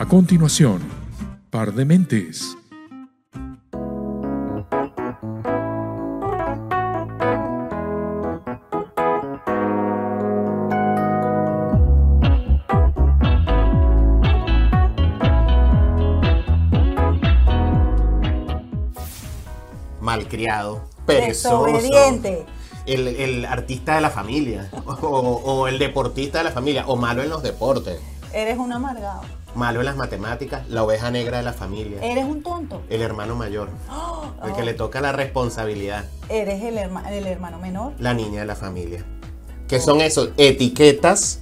A continuación, Par de Mentes. malcriado, perezoso. Desobediente. El, el artista de la familia, o, o el deportista de la familia, o malo en los deportes, Eres un amargado. Malo en las matemáticas, la oveja negra de la familia, Eres un tonto. el hermano mayor, el que le toca la responsabilidad, Eres el, herma- el hermano menor. la niña de la familia. Que son esos etiquetas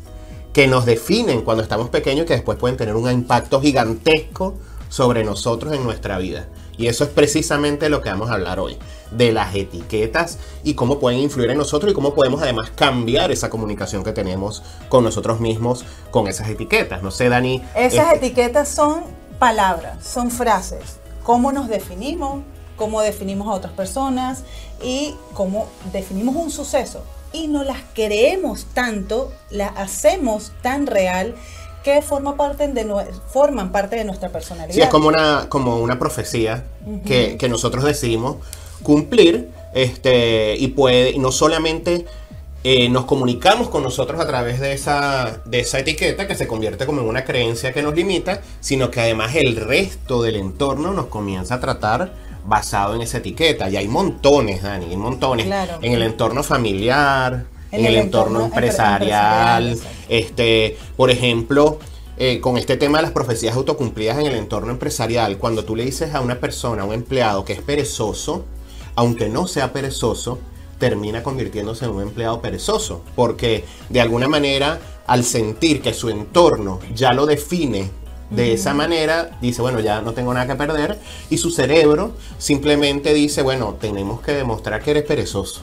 que nos definen cuando estamos pequeños y que después pueden tener un impacto gigantesco sobre nosotros en nuestra vida. Y eso es precisamente lo que vamos a hablar hoy, de las etiquetas y cómo pueden influir en nosotros y cómo podemos además cambiar esa comunicación que tenemos con nosotros mismos con esas etiquetas. No sé, Dani. Esas este, etiquetas son palabras, son frases. Cómo nos definimos, cómo definimos a otras personas y cómo definimos un suceso. Y no las creemos tanto, las hacemos tan real que forma parte de nue- forman parte de nuestra personalidad. Sí, es como una, como una profecía que, que nosotros decidimos cumplir este, y puede, y no solamente eh, nos comunicamos con nosotros a través de esa, de esa etiqueta que se convierte como en una creencia que nos limita, sino que además el resto del entorno nos comienza a tratar basado en esa etiqueta. Y hay montones, Dani, hay montones. Claro. En el entorno familiar, en, el, entorno, empresarial, empresarial, este, por ejemplo, eh, con este tema de las profecías autocumplidas en el entorno empresarial, cuando tú le dices a una persona, a un empleado que es perezoso, aunque no sea perezoso, termina convirtiéndose en un empleado perezoso, porque de alguna manera, al sentir que su entorno ya lo define de esa manera, dice, bueno, ya no tengo nada que perder, y su cerebro simplemente dice, bueno, tenemos que demostrar que eres perezoso.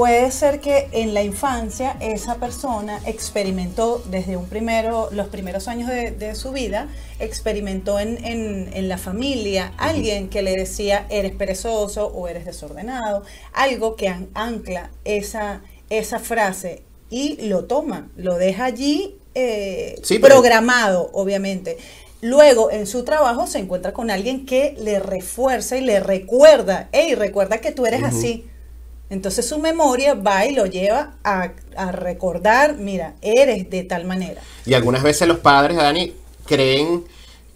Puede ser que en la infancia esa persona experimentó desde un primero, los primeros años de, de su vida, experimentó en, en- en la familia alguien que le decía eres perezoso o eres desordenado, algo que an- ancla esa, esa frase y lo toma, lo deja allí eh, Sí, pero- programado, obviamente. Luego, en su trabajo, se encuentra con alguien que le refuerza y le recuerda, hey, recuerda que tú eres así. Entonces su memoria va y lo lleva a, recordar, mira, eres de tal manera. Y algunas veces los padres, Dani, creen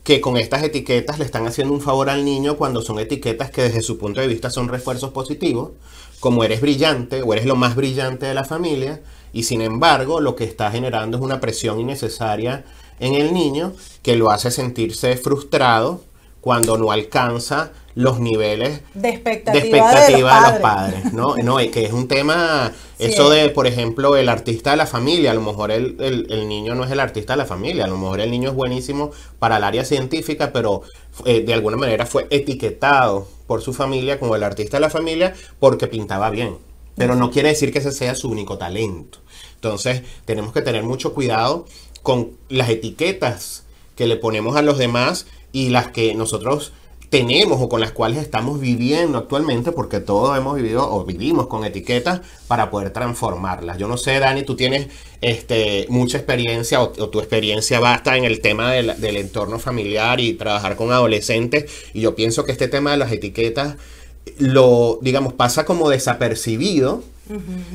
que con estas etiquetas le están haciendo un favor al niño cuando son etiquetas que desde su punto de vista son refuerzos positivos, como eres brillante o eres lo más brillante de la familia, y sin embargo lo que está generando es una presión innecesaria en el niño que lo hace sentirse frustrado cuando no alcanza los niveles De expectativa, de expectativa de de los padres, ¿no? Que es un tema, Sí, eso es. de, por ejemplo, el artista de la familia, a lo mejor el, el- el niño no es el artista de la familia, a lo mejor el niño es buenísimo para el área científica, pero eh, de alguna manera fue etiquetado por su familia como el artista de la familia porque pintaba bien, pero no quiere decir que ese sea su único talento. Entonces, tenemos que tener mucho cuidado con las etiquetas que le ponemos a los demás y las que nosotros tenemos o con las cuales estamos viviendo actualmente, porque todos hemos vivido o vivimos con etiquetas para poder transformarlas. Yo no sé, Dani, tú tienes este, mucha experiencia o, o tu experiencia basta en el tema del, del entorno familiar y trabajar con adolescentes, y yo pienso que este tema de las etiquetas lo, digamos, pasa como desapercibido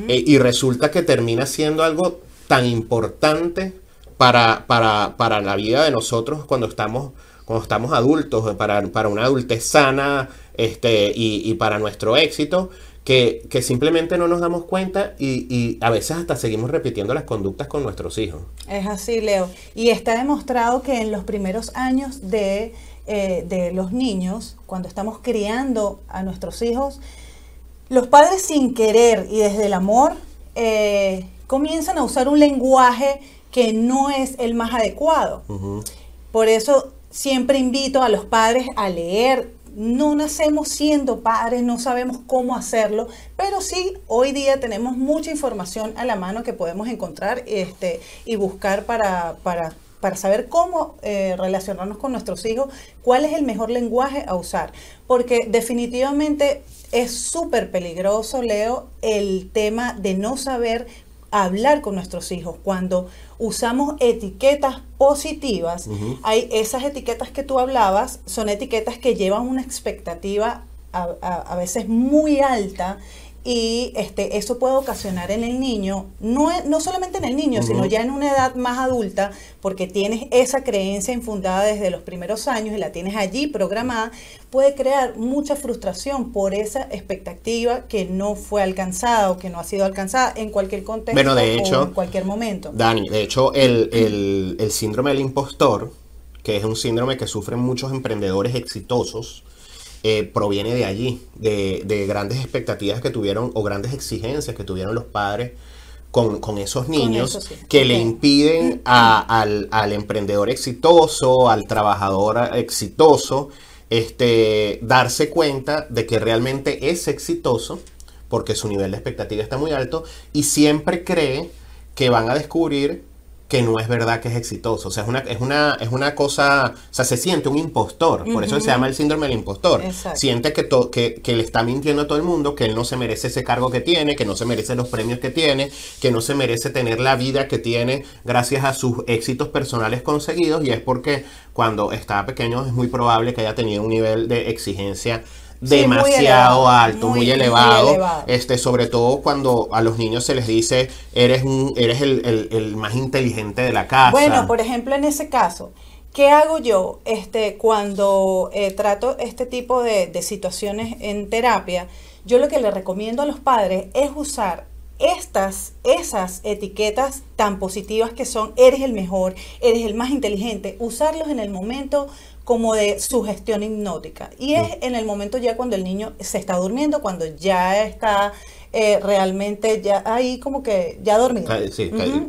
eh, y resulta que termina siendo algo tan importante para, para, para la vida de nosotros cuando estamos, cuando estamos adultos, para, para una adultez sana este, y, y para nuestro éxito, que, que simplemente no nos damos cuenta y, y a veces hasta seguimos repitiendo las conductas con nuestros hijos. Es así, Leo. Y está demostrado que en los primeros años de, eh, de los niños, cuando estamos criando a nuestros hijos, los padres sin querer y desde el amor eh, comienzan a usar un lenguaje que no es el más adecuado. Por eso siempre invito a los padres a leer. No nacemos siendo padres, no sabemos cómo hacerlo, pero sí hoy día tenemos mucha información a la mano que podemos encontrar este, y buscar para, para, para saber cómo eh, relacionarnos con nuestros hijos, cuál es el mejor lenguaje a usar. Porque definitivamente es súper peligroso, Leo, el tema de no saber hablar con nuestros hijos. Cuando usamos etiquetas positivas, hay esas etiquetas que tú hablabas, son etiquetas que llevan una expectativa a, a veces muy alta y este, eso puede ocasionar en el niño, no, no solamente en el niño, sino ya en una edad más adulta, porque tienes esa creencia infundada desde los primeros años y la tienes allí programada, puede crear mucha frustración por esa expectativa que no fue alcanzada o que no ha sido alcanzada en cualquier contexto bueno, de hecho, o en cualquier momento. Dani, de hecho, el, el, el síndrome del impostor, que es un síndrome que sufren muchos emprendedores exitosos, eh, proviene de allí, de, grandes expectativas que tuvieron o grandes exigencias que tuvieron los padres con, esos niños que le impiden al, emprendedor exitoso, al trabajador exitoso, este, darse cuenta de que realmente es exitoso porque su nivel de expectativa está muy alto y siempre cree que van a descubrir que no es verdad que es exitoso. O sea, es una, es una, es una cosa, o sea, se siente un impostor. Por eso se llama el síndrome del impostor. Siente que, que, que, le está mintiendo a todo el mundo, que él no se merece ese cargo que tiene, que no se merece los premios que tiene, que no se merece tener la vida que tiene gracias a sus éxitos personales conseguidos. Y es porque cuando estaba pequeño es muy probable que haya tenido un nivel de exigencia demasiado alto, muy, elevado, este, sobre todo cuando a los niños se les dice eres un, eres el, más inteligente de la casa. Bueno, por ejemplo, en ese caso, ¿qué hago yo este, cuando eh, trato este tipo de, de situaciones en terapia? Yo lo que le recomiendo a los padres es usar estas, esas etiquetas tan positivas que son, eres el mejor, eres el más inteligente, usarlos en el momento como de sugestión hipnótica. Y es en el momento ya cuando el niño se está durmiendo, cuando ya está eh, realmente ya ahí como que ya dormido,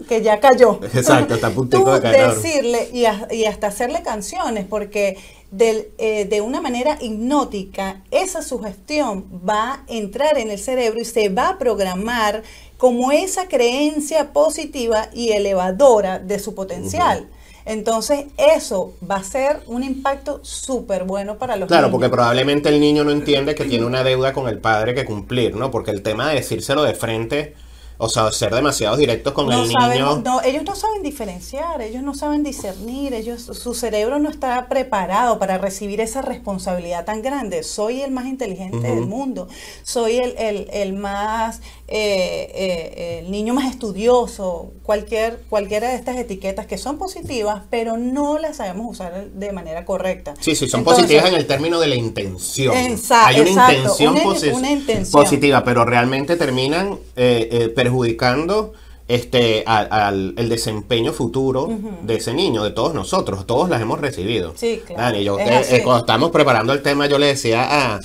que ya cayó. Exacto, está a punto de caer. decirle y, y, hasta hacerle canciones, porque del, eh, de una manera hipnótica, esa sugestión va a entrar en el cerebro y se va a programar como esa creencia positiva y elevadora de su potencial. Entonces, eso va a ser un impacto súper bueno para los Claro, porque probablemente el niño no entiende que tiene una deuda con el padre que cumplir, ¿no? Porque el tema de decírselo de frente o sea, ser demasiado directos con el niño. No, ellos no saben diferenciar, ellos no saben discernir, ellos, su cerebro no está preparado para recibir esa responsabilidad tan grande. Soy el más inteligente del mundo, soy el, el, el más, eh, eh, el niño más estudioso, cualquier, cualquiera de estas etiquetas que son positivas, pero no las sabemos usar de manera correcta. Sí, sí, son positivas en el término de la intención. Exacto, Hay una, intención, una, intención positiva, pero realmente terminan... Eh, perjudicando este, al, el desempeño futuro de ese niño, de todos nosotros. Todos las hemos recibido. Sí, claro. yo, eh, eh, cuando estábamos preparando el tema, yo le decía a,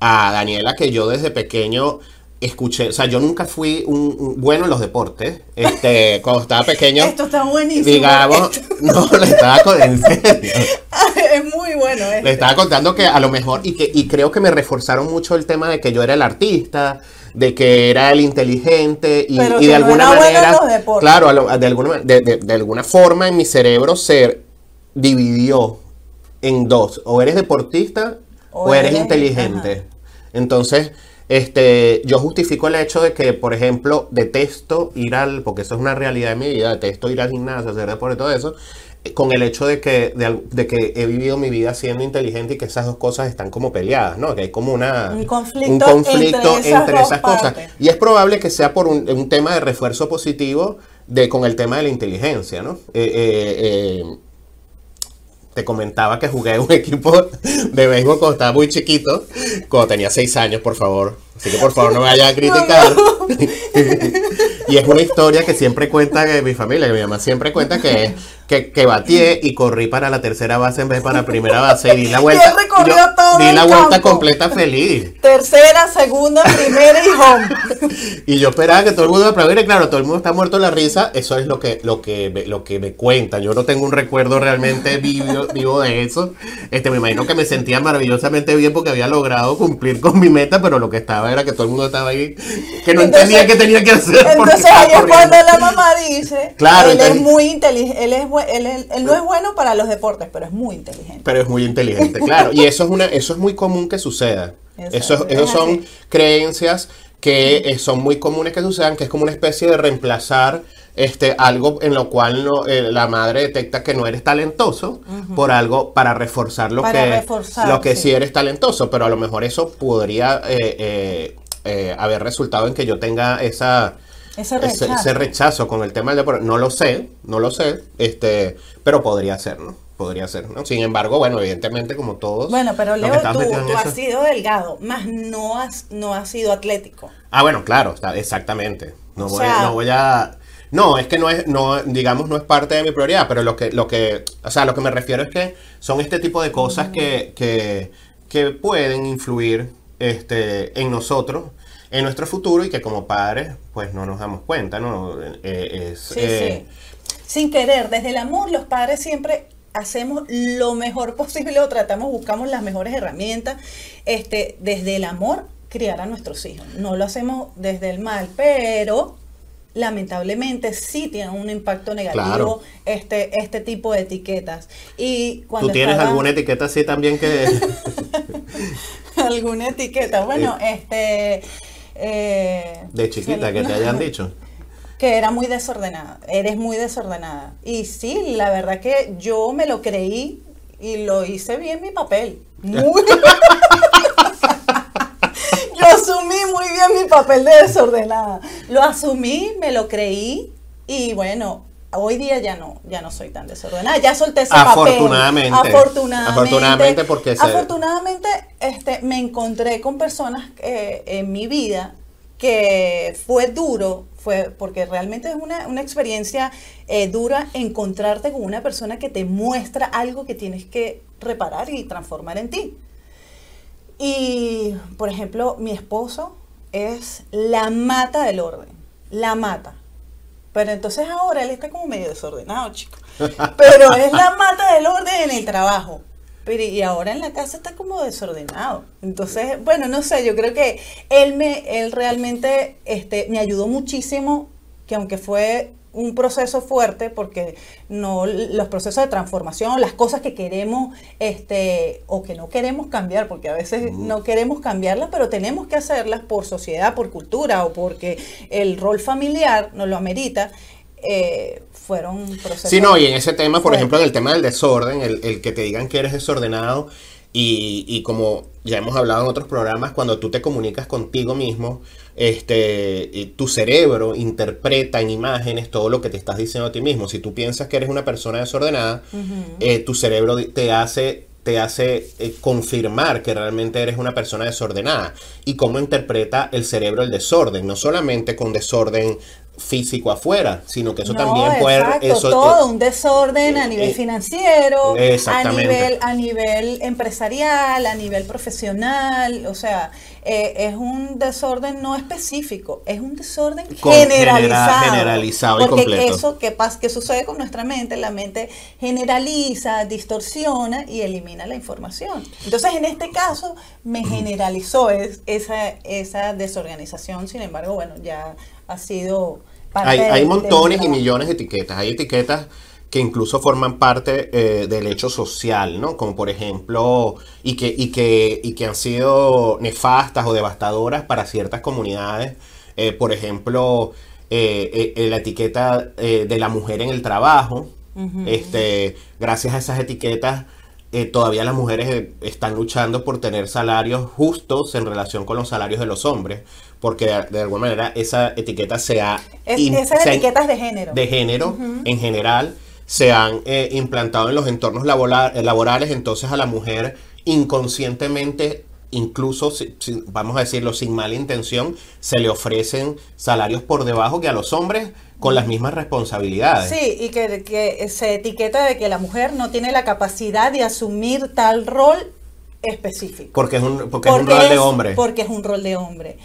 a Daniela que yo desde pequeño escuché, o sea, yo nunca fui un, bueno en los deportes. Este, cuando estaba pequeño. Esto está buenísimo. Digamos, no, le estaba en serio. es muy bueno. Le estaba contando que a lo mejor, y que, y creo que me reforzaron mucho el tema de que yo era el artista, de que era el inteligente y, de alguna manera, claro, de alguna, de, alguna forma en mi cerebro se dividió en dos, o eres deportista o, eres, inteligente. Entonces, este, yo justifico el hecho de que, por ejemplo, detesto ir al, porque eso es una realidad de mi vida, detesto ir al gimnasio, hacer deporte y todo eso, con el hecho de que, de, que he vivido mi vida siendo inteligente y que esas dos cosas están como peleadas, ¿no? Que hay como una, un conflicto, entre esas, cosas. Y es probable que sea por un, tema de refuerzo positivo de, con el tema de la inteligencia, ¿no? Eh, eh, eh, te comentaba que jugué un equipo de béisbol cuando estaba muy chiquito, cuando tenía seis años, por favor. Así que por favor no me vayan a criticar. y es una historia que siempre cuenta que mi familia, que mi mamá siempre cuenta que que, que batié y corrí para la tercera base en vez de para la primera base y di la vuelta. di la vuelta completa feliz. Tercera, segunda, primera y home. y yo esperaba que todo el mundo me aplaudiera. Claro, todo el mundo está muerto de la risa. Eso es lo que, lo que, lo que me cuentan. Yo no tengo un recuerdo realmente vivo, vivo de eso. Este, me imagino que me sentía maravillosamente bien porque había logrado cumplir con mi meta, pero lo que estaba era que todo el mundo estaba ahí, que no entendía qué tenía que hacer. Entonces ahí es cuando la mamá dice, claro, él es muy inteligente, él es él, no es bueno para los deportes, pero es muy inteligente. Pero es muy inteligente, claro. Y eso es, una, eso es muy común que suceda. Eso, son creencias que eh, son muy comunes que sucedan, que es como una especie de reemplazar este, algo en lo cual no, eh, la madre detecta que no eres talentoso por algo para reforzar lo Para que, reforzar, lo que sí. sí. eres talentoso, pero a lo mejor eso podría eh, haber resultado en que yo tenga esa, Ese rechazo. ese rechazo con el tema del deporte. No lo sé, no lo sé, este, pero podría ser, ¿no? Podría ser, ¿no? Sin embargo, bueno, evidentemente como todos... Bueno, pero Leo, tú, tú has sido delgado, más no has, no has sido atlético. Ah, bueno, claro, está- exactamente. No O voy, sea- no voy a. No, es que no es, no, digamos, no es parte de mi prioridad, pero lo que, lo que, o sea, lo que me refiero es que son este tipo de cosas que, que, que pueden influir este, en nosotros, en nuestro futuro y que como padres, pues no nos damos cuenta, ¿no? Eh, es, Sí, eh, sí. Sin querer, desde el amor, los padres siempre hacemos lo mejor posible o tratamos, buscamos las mejores herramientas. Este, desde el amor, criar a nuestros hijos. No lo hacemos desde el mal, pero lamentablemente sí tienen un impacto negativo Claro. este, este tipo de etiquetas. Y cuando ¿Tú tienes estaba- alguna etiqueta así también que... alguna etiqueta? Bueno, este... eh, de chiquita, se- que te hayan dicho? que era muy desordenada, eres muy desordenada. Y sí, la verdad que yo me lo creí y lo hice bien mi papel. Muy Yo asumí muy bien mi papel de desordenada. Lo asumí, me lo creí y bueno, hoy día ya no, ya no soy tan desordenada. Ya solté ese Afortunadamente. papel. Afortunadamente. Afortunadamente, porque se- Afortunadamente, este, me encontré con personas eh, en mi vida que fue duro, fue porque realmente es una, una experiencia eh, dura encontrarte con una persona que te muestra algo que tienes que reparar y transformar en ti. Y, por ejemplo, mi esposo es la mata del orden, la mata. Pero entonces ahora él está como medio desordenado, chico. Pero es la mata del orden en el trabajo. Pero y ahora en la casa está como desordenado. Entonces, bueno, no sé, yo creo que él me, él realmente este, me ayudó muchísimo, que aunque fue un proceso fuerte, porque no los procesos de transformación, las cosas que queremos, este, o que no queremos cambiar, porque a veces no queremos cambiarlas, pero tenemos que hacerlas por sociedad, por cultura, o porque el rol familiar nos lo amerita. eh, fueron procesos. Sí, no, y en ese tema, por fuertes. ejemplo, en el tema del desorden, el, el que te digan que eres desordenado y, y como ya hemos hablado en otros programas, cuando tú te comunicas contigo mismo, este, y tu cerebro interpreta en imágenes todo lo que te estás diciendo a ti mismo. Si tú piensas que eres una persona desordenada, eh, tu cerebro te hace te hace eh, confirmar que realmente eres una persona desordenada. Y cómo interpreta el cerebro el desorden, no solamente con desorden físico afuera, sino que eso No, también puede exacto, eso todo un desorden a nivel eh, financiero, a nivel, a nivel empresarial, a nivel profesional, o sea, eh, es un desorden no específico, es un desorden Con- generalizado. genera- generalizado y porque completo. eso que pasa, que sucede con nuestra mente, la mente generaliza, distorsiona y elimina la información. Entonces, en este caso, me generalizó es- esa, esa desorganización, sin embargo, bueno, ya ha sido hay, de- hay de montones y millones de etiquetas. Hay etiquetas que incluso forman parte eh, del hecho social, ¿no? Como por ejemplo, y que, y, que, y que han sido nefastas o devastadoras para ciertas comunidades. Eh, por ejemplo, eh, la etiqueta de la mujer en el trabajo. este, gracias a esas etiquetas, eh, todavía las mujeres eh, están luchando por tener salarios justos en relación con los salarios de los hombres, porque de, de alguna manera esa etiqueta se ha... Es- esas se ha- etiquetas de género. de género en general se han eh, implantado en los entornos laboral- eh, laborales, entonces a la mujer inconscientemente, incluso, si- si- vamos a decirlo, sin mala intención, se le ofrecen salarios por debajo que a los hombres con las mismas responsabilidades. Sí, y que, que se etiqueta de que la mujer no tiene la capacidad de asumir tal rol específico. Porque es un, porque es un rol de hombre. Porque es un rol de hombre.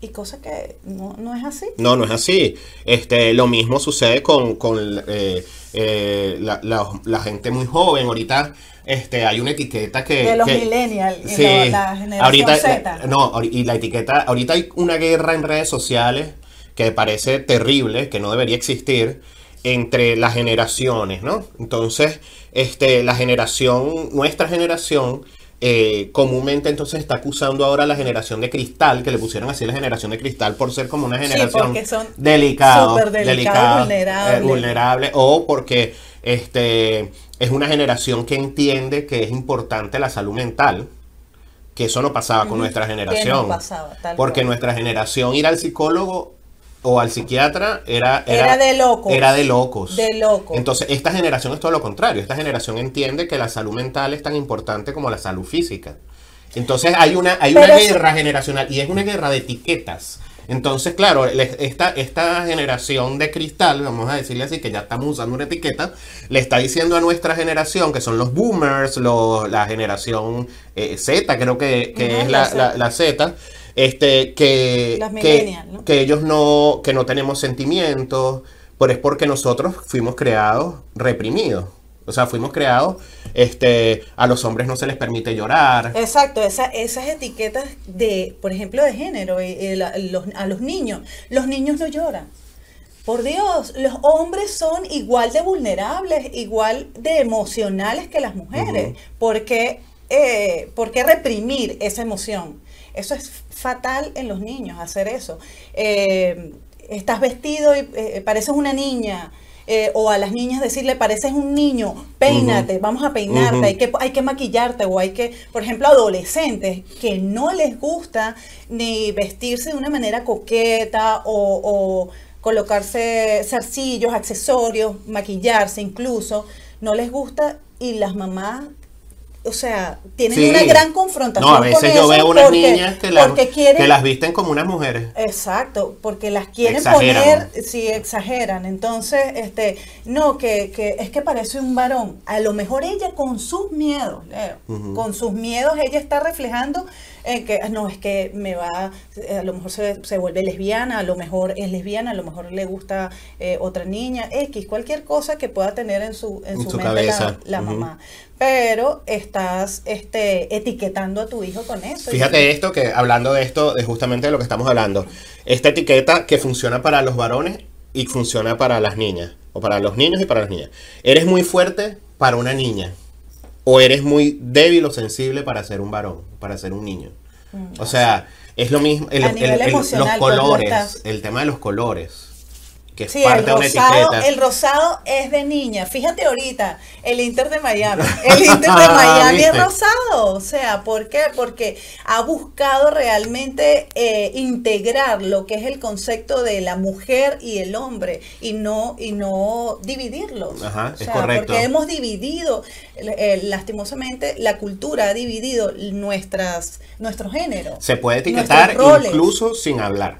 Y cosa que no, no es así. No, no es así. Este, lo mismo sucede con, con eh, eh, la, la- la gente muy joven. Ahorita este, hay una etiqueta que... De los que- millennials, Sí, la, la generación ahorita, Z. no, y la etiqueta, ahorita hay una guerra en redes sociales que parece terrible, que no debería existir, entre las generaciones, ¿no? Entonces, este, la generación, nuestra generación, eh, comúnmente entonces está acusando ahora a la generación de cristal, que le pusieron así la generación de cristal por ser como una generación porque son delicada, súper delicada, vulnerable. eh, vulnerable, o porque este es una generación que entiende que es importante la salud mental, que eso no pasaba con nuestra generación. pasaba, tal porque cual. nuestra generación ir al psicólogo o al psiquiatra era, Era de locos. Era de locos. De locos. Entonces, esta generación es todo lo contrario. Esta generación entiende que la salud mental es tan importante como la salud física. Entonces, hay una, hay una Pero guerra generacional y es una guerra de etiquetas. Entonces, claro, esta, esta generación de cristal, vamos a decirle así, que ya estamos usando una etiqueta, le está diciendo a nuestra generación, que son los boomers, los- la generación eh, Z, creo que, que es la- la Z, este, que, que, que ellos no, que no tenemos sentimientos, pero es porque nosotros fuimos creados reprimidos. O sea, fuimos creados, este, a los hombres no se les permite llorar. Exacto, esa- esas etiquetas de, por ejemplo, de género, la- los- a los niños. Los niños no lloran. Por Dios, los hombres son igual de vulnerables, igual de emocionales que las mujeres. Ujú. ¿Por, qué, eh, por qué reprimir esa emoción? Eso es fatal en los niños, hacer eso. Eh, estás vestido y eh, pareces una niña. eh, o a las niñas decirle, pareces un niño, peínate, vamos a peinarte, hay que hay que maquillarte o hay que, por ejemplo, adolescentes que no les gusta ni vestirse de una manera coqueta o, o colocarse zarcillos, accesorios, maquillarse incluso, no les gusta y las mamás, o sea, tienen Sí. una gran confrontación. No, a veces con yo veo unas porque- niñas que, la- quieren, que las visten como unas mujeres. Exacto, porque las quieren Exageran. poner, sí, exageran. Entonces, este, no, que, que es que parece un varón. A lo mejor ella con sus miedos, Leo, con sus miedos, ella está reflejando en que, ah, no, es que me va, eh, a lo mejor se, se vuelve lesbiana, a lo mejor es lesbiana, a lo mejor le gusta eh, otra niña, X, cualquier cosa que pueda tener en su, en En su, su mente cabeza. la, la mamá. Pero estás este, etiquetando a tu hijo con eso. Fíjate esto, que hablando de esto, de justamente de lo que estamos hablando. Esta etiqueta que funciona para los varones y funciona para las niñas. O para los niños y para las niñas. Eres muy fuerte para una niña. O eres muy débil o sensible para ser un varón, para ser un niño. O sea, es lo mismo. el- Mm. El- nivel el- los pues, lo colores, el tema de los colores. Que es Sí, parte el de una rosado, etiqueta. el rosado es de niña. Fíjate ahorita, el Inter de Miami. El Inter de Miami es rosado. O sea, ¿por qué? Porque ha buscado realmente eh, integrar lo que es el concepto de la mujer y el hombre y no, y no dividirlos. Ajá, O es sea, correcto. Porque hemos dividido, eh, lastimosamente, la cultura ha dividido nuestras, nuestro género. Se puede etiquetar incluso sin hablar.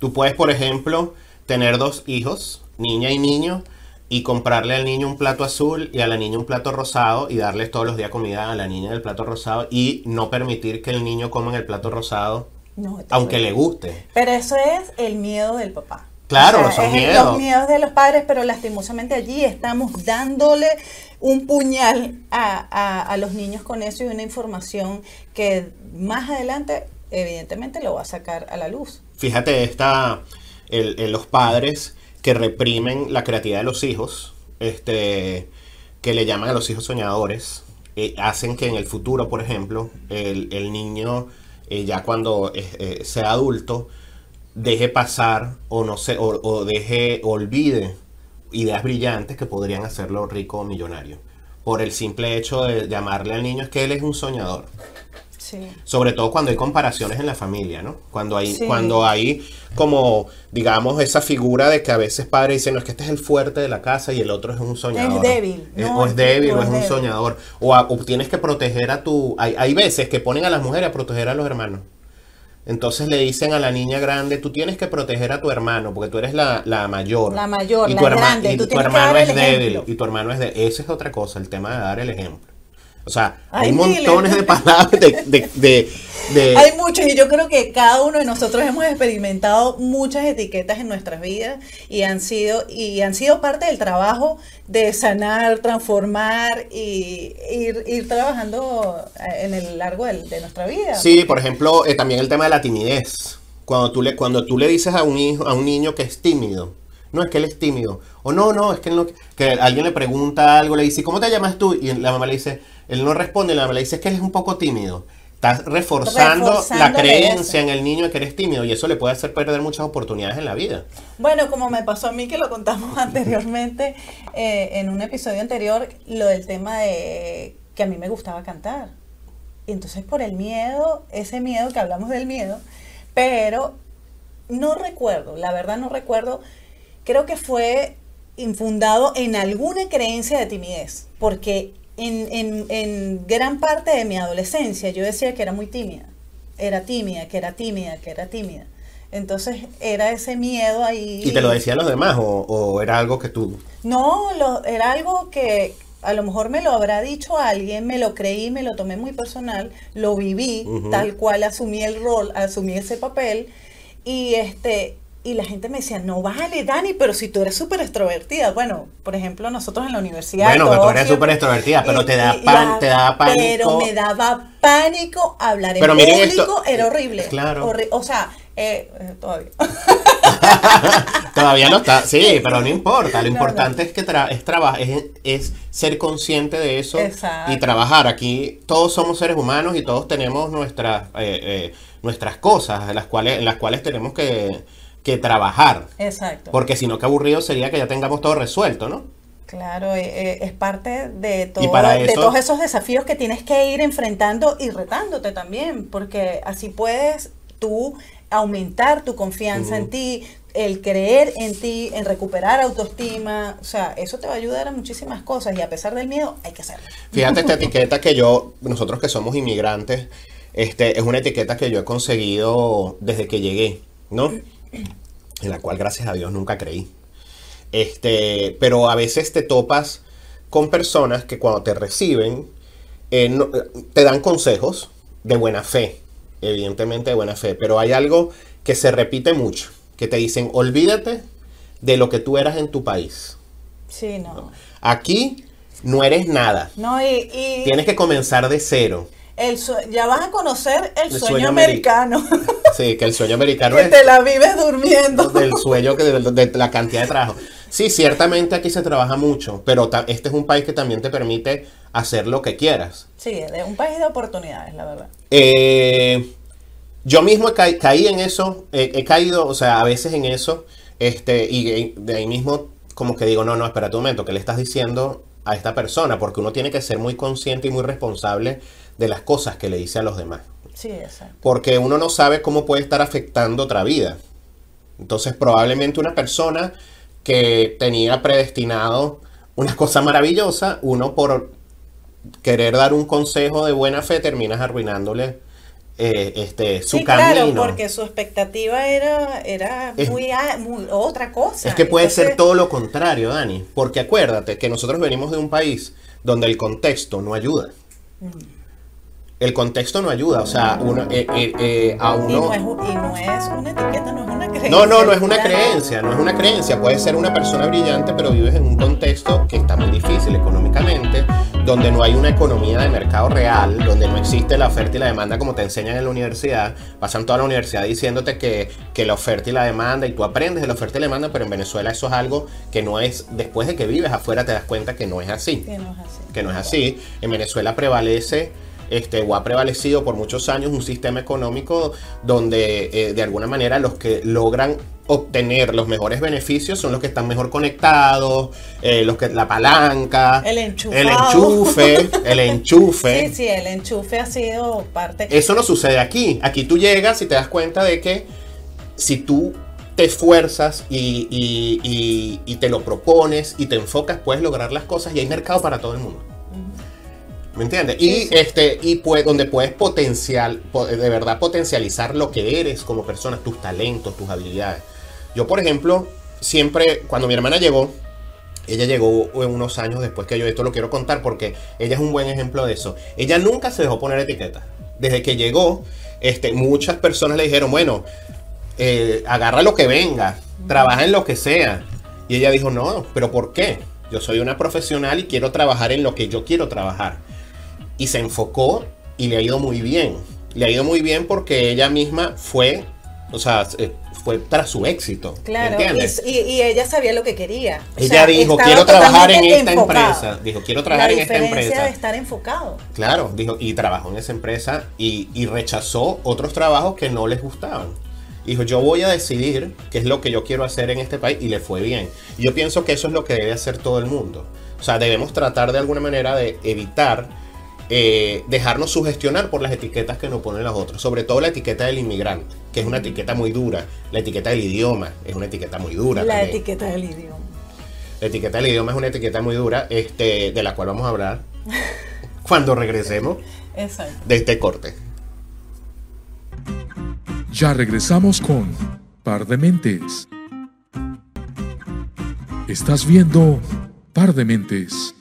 Tú puedes, por ejemplo, tener dos hijos, niña y niño, y comprarle al niño un plato azul y a la niña un plato rosado y darles todos los días comida a la niña del plato rosado y no permitir que el niño coma en el plato rosado, No, aunque le guste. Pero eso es el miedo del papá. Claro, son es miedos. Los miedos de los padres, pero lastimosamente allí estamos dándole un puñal a, a- a los niños con eso y una información que más adelante evidentemente lo va a sacar a la luz. Fíjate, esta, el- los padres que reprimen la creatividad de los hijos, este, que le llaman a los hijos soñadores, eh, hacen que en el futuro, por ejemplo, el, el niño, eh, ya cuando eh, sea adulto, deje pasar o no sé, o, o deje, olvide ideas brillantes que podrían hacerlo rico o millonario. Por el simple hecho de llamarle al niño es que él es un soñador. Sí. Sobre todo cuando hay comparaciones en la familia, ¿no? Cuando hay, Sí. cuando hay como, digamos, esa figura de que a veces padres dicen, no, es que este es el fuerte de la casa y el otro es un soñador. débil, Eh, no, o es débil, o es es un débil. soñador. O, a- o tienes que proteger a tu... Hay, hay veces que ponen a las mujeres a proteger a los hermanos. Entonces le dicen a la niña grande, tú tienes que proteger a tu hermano, porque tú eres la, la mayor. La mayor, y tu grande, y tú tu hermano es débil. Y tu hermano es de Esa es otra cosa, el tema de dar el ejemplo. O sea, Ay, hay dile. montones de palabras de, de, de, de- Hay muchos y yo creo que cada uno de nosotros hemos experimentado muchas etiquetas en nuestras vidas y han sido y han sido parte del trabajo de sanar, transformar y ir, ir trabajando eh, en el largo del- de, nuestra vida. Sí, por ejemplo, eh, también el tema de la timidez. Cuando tú le, cuando tú le dices a un hijo, a un niño que es tímido, No, es que él es tímido. O no, no, es que, él no- que alguien le pregunta algo, le dice, ¿cómo te llamas tú? Y la mamá le dice, él no responde, y la mamá le dice, es que él es un poco tímido. Estás reforzando, la creencia en el niño de que eres tímido y eso le puede hacer perder muchas oportunidades en la vida. Bueno, como me pasó a mí que lo contamos anteriormente, eh, en un episodio anterior, lo del tema de que a mí me gustaba cantar. Y entonces por el miedo, ese miedo que hablamos del miedo, pero no recuerdo, la verdad no recuerdo, creo que fue infundado en alguna creencia de timidez, porque en, en- en gran parte de mi adolescencia yo decía que era muy tímida, era tímida, que era tímida, que era tímida. Entonces era ese miedo ahí. ¿Y te lo decían los demás o, o era algo que tú... No, lo- era algo que a lo mejor me lo habrá dicho alguien, me lo creí, me lo tomé muy personal, lo viví, tal cual asumí el rol, asumí ese papel y este y la gente me decía, no vale, Dani, pero si tú eres súper extrovertida. Bueno, por ejemplo, nosotros en la universidad. Bueno, que tú eres súper extrovertida, pero y- te da pan- te da pánico. Pero me daba pánico hablar en Pero público, esto- era horrible. Claro. Horri- o sea, eh, eh, todavía. Todavía no está, sí, pero no importa. Lo No, importante es que tra- es, es, es ser consciente de eso Exacto. y trabajar. Aquí todos somos seres humanos y todos tenemos nuestras, eh, eh, nuestras cosas las cuales, en las cuales tenemos que, que trabajar. Exacto. Porque si no, qué aburrido sería que ya tengamos todo resuelto, ¿no? Claro, eh, eh, es parte de, todo, para de todos esos desafíos que tienes que ir enfrentando y retándote también, porque así puedes tú aumentar tu confianza en ti, el creer en ti, en recuperar autoestima, o sea, eso te va a ayudar a muchísimas cosas y a pesar del miedo hay que hacerlo. Fíjate esta etiqueta que yo, nosotros que somos inmigrantes, este, es una etiqueta que yo he conseguido desde que llegué, ¿no? En la cual, gracias a Dios, nunca creí. Este, pero a veces te topas con personas que cuando te reciben, eh, no- te dan consejos de buena fe, evidentemente de buena fe, pero hay algo que se repite mucho, que te dicen, olvídate de lo que tú eras en tu país. Sí, no. Aquí no eres nada. No, y, y Tienes que comenzar de cero. El ya vas a conocer el, El sueño, sueño americano, Sí, que el sueño americano que es te la vives durmiendo. del sueño que de, de la cantidad de trabajo. Sí, ciertamente aquí se trabaja mucho, pero este es un país que también te permite hacer lo que quieras. Sí, de un país de oportunidades, la verdad. Eh, yo mismo he ca- caí en eso, eh, he caído, o sea, a veces en eso, este, y de ahí mismo como que digo, no, no, espera un momento, ¿qué le estás diciendo a esta persona? Porque uno tiene que ser muy consciente y muy responsable de las cosas que le dice a los demás. Sí, exacto. porque uno no sabe cómo puede estar afectando otra vida. Entonces, probablemente una persona que tenía predestinado una cosa maravillosa, uno por querer dar un consejo de buena fe terminas arruinándole eh, este su sí, camino. claro, porque su expectativa era, era Es- muy, otra cosa. Es que puede ser todo lo contrario, Dani, porque acuérdate que nosotros venimos de un país donde el contexto no ayuda. El contexto no ayuda, o sea, uno, eh, eh, eh, a Y uno... no, es, y no es una etiqueta, no es una creencia. No, no, no es una creencia, no es una creencia. Puede ser una persona brillante, pero vives en un contexto que está muy difícil económicamente, donde no hay una economía de mercado real, donde no existe la oferta y la demanda como te enseñan en la universidad. Pasan toda la universidad diciéndote que, que la oferta y la demanda, y tú aprendes de la oferta y la demanda, pero en Venezuela eso es algo que no es, después de que vives afuera te das cuenta que no es así Que no es así. que no es así. En Venezuela prevalece, este, o ha prevalecido por muchos años un sistema económico donde eh, de alguna manera los que logran obtener los mejores beneficios son los que están mejor conectados, eh, los que la palanca, El enchufe, el enchufe. Sí, sí, el enchufe ha sido parte. Eso no sucede aquí. Aquí tú llegas y te das cuenta de que si tú te esfuerzas y, y- y- y te lo propones y te enfocas, puedes lograr las cosas y hay mercado para todo el mundo. ¿Me entiendes? Sí, y sí. este y pues donde puedes potencial po- de verdad potencializar lo que eres como persona, tus talentos, tus habilidades. Yo, por ejemplo, siempre cuando mi hermana llegó, ella llegó unos años después que yo esto lo quiero contar porque ella es un buen ejemplo de eso. Ella nunca se dejó poner etiqueta. Desde que llegó, este, muchas personas le dijeron, bueno, eh, agarra lo que venga, trabaja en lo que sea. Y ella dijo, no, pero ¿por qué? Yo soy una profesional y quiero trabajar en lo que yo quiero trabajar. Y se enfocó y le ha ido muy bien. Le ha ido muy bien porque ella misma fue o sea, eh, fue tras su éxito. Claro, y, y ella sabía lo que quería. O Ella sea, dijo, quiero trabajar en esta enfocado. empresa. Dijo, quiero trabajar La en esta empresa. de estar enfocado. Claro, dijo, y trabajó en esa empresa y, y rechazó otros trabajos que no les gustaban. Dijo, yo voy a decidir qué es lo que yo quiero hacer en este país y le fue bien. Yo pienso que eso es lo que debe hacer todo el mundo. O sea, debemos tratar de alguna manera de evitar eh, dejarnos sugestionar por las etiquetas que nos ponen los otros. Sobre todo la etiqueta del inmigrante, que es una etiqueta muy dura. La etiqueta del idioma es una etiqueta muy dura. La también. etiqueta del idioma. La etiqueta del idioma es una etiqueta muy dura, este, de la cual vamos a hablar cuando regresemos Exacto. de este corte. Ya regresamos con Par de Mentes. Estás viendo Par de Mentes.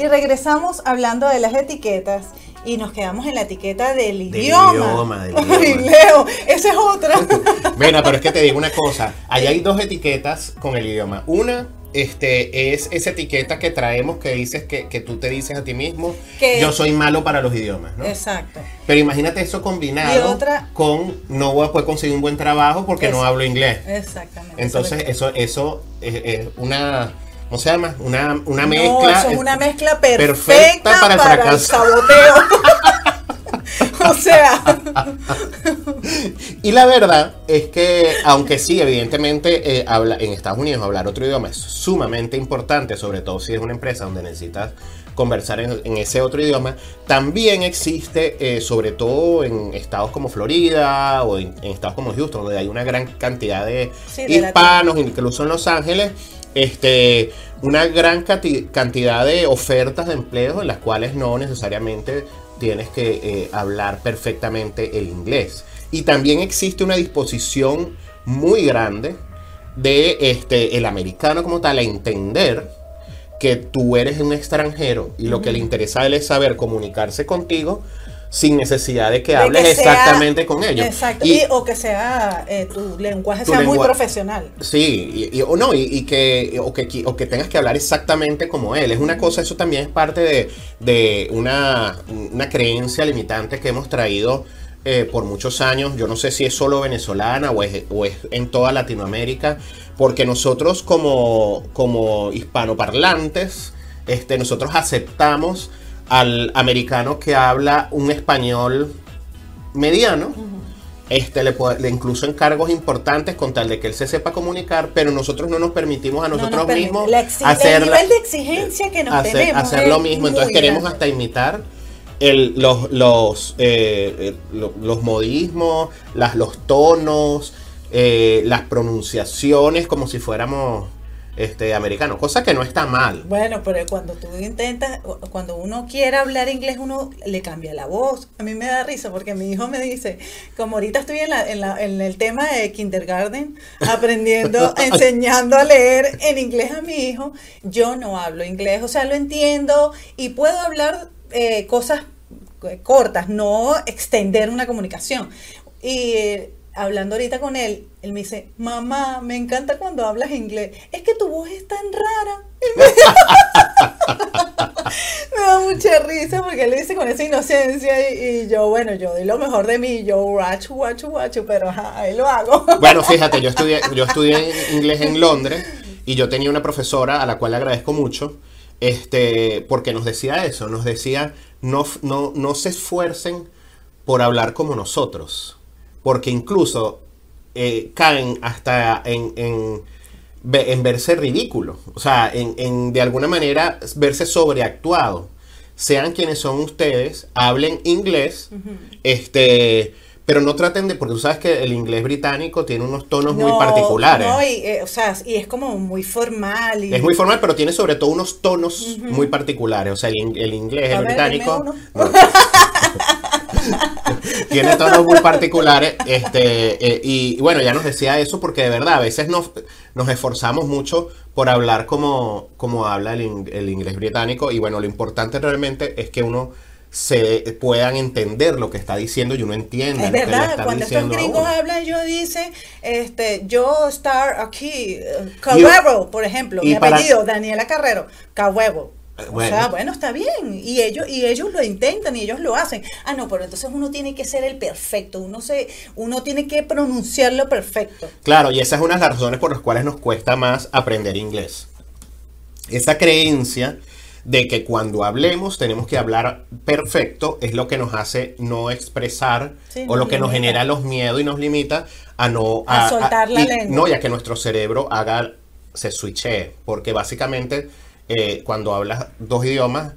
Y regresamos hablando de las etiquetas y nos quedamos en la etiqueta del Del idioma. idioma, del Ay, idioma. Leo, esa es otra. Mira, pero es que te digo una cosa. Ahí hay dos etiquetas con el idioma. Una este, es esa etiqueta que traemos que dices que, que tú te dices a ti mismo, Que- yo soy malo para los idiomas, ¿no? Exacto. Pero imagínate eso combinado otra- con no voy a poder conseguir un buen trabajo porque no hablo inglés. Exactamente. Entonces, eso, eso es, es una, ¿cómo se llama? Una, una No, mezcla. eso es una mezcla perfecta, perfecta para para el fracaso. saboteo. o sea, Y la verdad es que, aunque sí, evidentemente, eh, habla, en Estados Unidos hablar otro idioma es sumamente importante, sobre todo si es una empresa donde necesitas conversar en, en ese otro idioma, también existe, eh, sobre todo en estados como Florida o en, en estados como Houston, donde hay una gran cantidad de Sí, de hispanos, incluso en Los Ángeles, este, una gran cantidad de ofertas de empleos en las cuales no necesariamente tienes que eh, hablar perfectamente el inglés. Y también existe una disposición muy grande de este, el americano como tal a entender que tú eres un extranjero y lo que le interesa a él es saber comunicarse contigo sin necesidad de que de hables que sea- exactamente con ellos. Exacto. Y- Y- o que sea eh, tu lenguaje Tu sea muy profesional. Sí, y, y- o no, y, que, o, que, o que tengas que hablar exactamente como él. Es una cosa, eso también es parte de, de una, una creencia limitante que hemos traído eh, por muchos años. Yo no sé si es solo venezolana o es, o es en toda Latinoamérica, porque nosotros como, como hispanoparlantes, este, nosotros aceptamos al americano que habla un español mediano. Este, le, puede- le incluso en cargos importantes con tal de que él se sepa comunicar, pero nosotros no nos permitimos a No nosotros nos permite. mismos La hacer, el nivel de exigencia que nos hacer, tenemos. hacer lo mismo. Entonces queremos hasta imitar el- los, los, eh, eh, lo- los modismos, las, los tonos, eh, las pronunciaciones como si fuéramos este, americanos, cosa que no está mal. Bueno, pero cuando tú intentas, cuando uno quiere hablar inglés, uno le cambia la voz. A mí me da risa porque mi hijo me dice, como ahorita estoy en, la, en, la- en el tema de kindergarten, aprendiendo, enseñando a leer en inglés a mi hijo, yo no hablo inglés, o sea, lo entiendo y puedo hablar eh, cosas eh, cortas, no extender una comunicación. Y hablando ahorita con él, él me dice, mamá, me encanta cuando hablas inglés. Es que tu voz es tan rara. Me, me da mucha risa porque él dice con esa inocencia y, yo, bueno, yo doy lo mejor de mí, yo guachu, guachu, guachu, pero ahí lo hago. Bueno, fíjate, yo estudié, yo estudié inglés en Londres y yo tenía una profesora a la cual le agradezco mucho, este, porque nos decía eso, nos decía, no, no, no se esfuercen por hablar como nosotros, porque incluso eh, caen hasta en, en, en verse ridículo, o sea, en, en de alguna manera verse sobreactuado. Sean quienes son ustedes, hablen inglés, este, pero no traten de, porque tú sabes que el inglés británico tiene unos tonos muy No, particulares. No, y, eh, o sea, y es como muy formal. Y, Es muy formal, pero tiene sobre todo unos tonos muy particulares. O sea, el, el inglés, A el ver, británico. no. tiene tonos muy particulares. Este, eh, y, bueno, ya nos decía eso porque de verdad a veces nos, nos esforzamos mucho por hablar como, como habla el, in- el inglés británico. Y bueno, lo importante realmente es que uno se puedan entender lo que está diciendo y uno entienda Es lo que le verdad, cuando estos gringos hablan, yo dice, este, yo estar aquí, eh, Carrero, por ejemplo, y mi para- apellido, Daniela Carrero, Carrero. O sea, bueno, está bien. Y ellos, y ellos lo intentan y ellos lo hacen. Ah, no, pero entonces uno tiene que ser el perfecto. Uno se, uno tiene que pronunciarlo perfecto. Claro, y esa es una de las razones por las cuales nos cuesta más aprender inglés. Esa creencia de que cuando hablemos tenemos que hablar perfecto es lo que nos hace no expresar Sí, o lo nos que nos limita. genera los miedos y nos limita a no A soltar la y- lengua. no y a que nuestro cerebro haga se switche porque básicamente eh, cuando hablas dos idiomas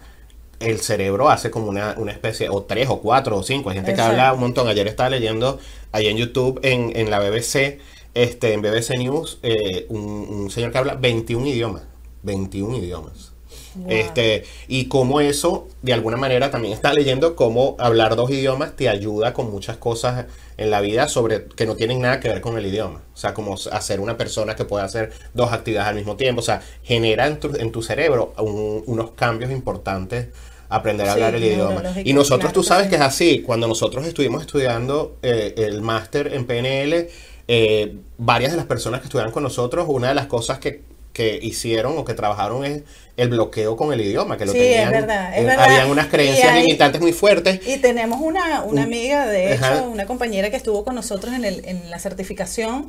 el cerebro hace como una, una especie, o tres, o cuatro, o cinco. Hay gente Exacto. que habla un montón. Ayer estaba leyendo ahí en YouTube, en, en la BBC, este, en BBC News, eh, un, un señor que habla 21 idiomas. 21 idiomas. Wow. Este, y cómo eso, de alguna manera, también está leyendo cómo hablar dos idiomas te ayuda con muchas cosas en la vida sobre que no tienen nada que ver con el idioma. O sea, como hacer una persona que pueda hacer dos actividades al mismo tiempo. O sea, genera en tu, en tu cerebro un- unos cambios importantes aprender a Sí, hablar el idioma. Y nosotros, claro tú sabes que es así. Cuando nosotros estuvimos estudiando eh, el máster en PNL, eh, varias de las personas que estudiaban con nosotros, una de las cosas que, que hicieron o que trabajaron es el bloqueo con el idioma, que lo Sí, es tenían. verdad, es eh, verdad. Habían unas creencias hay- limitantes muy fuertes. Y tenemos una, una Un- amiga, de hecho, Ajá. una compañera que estuvo con nosotros en, el, en la certificación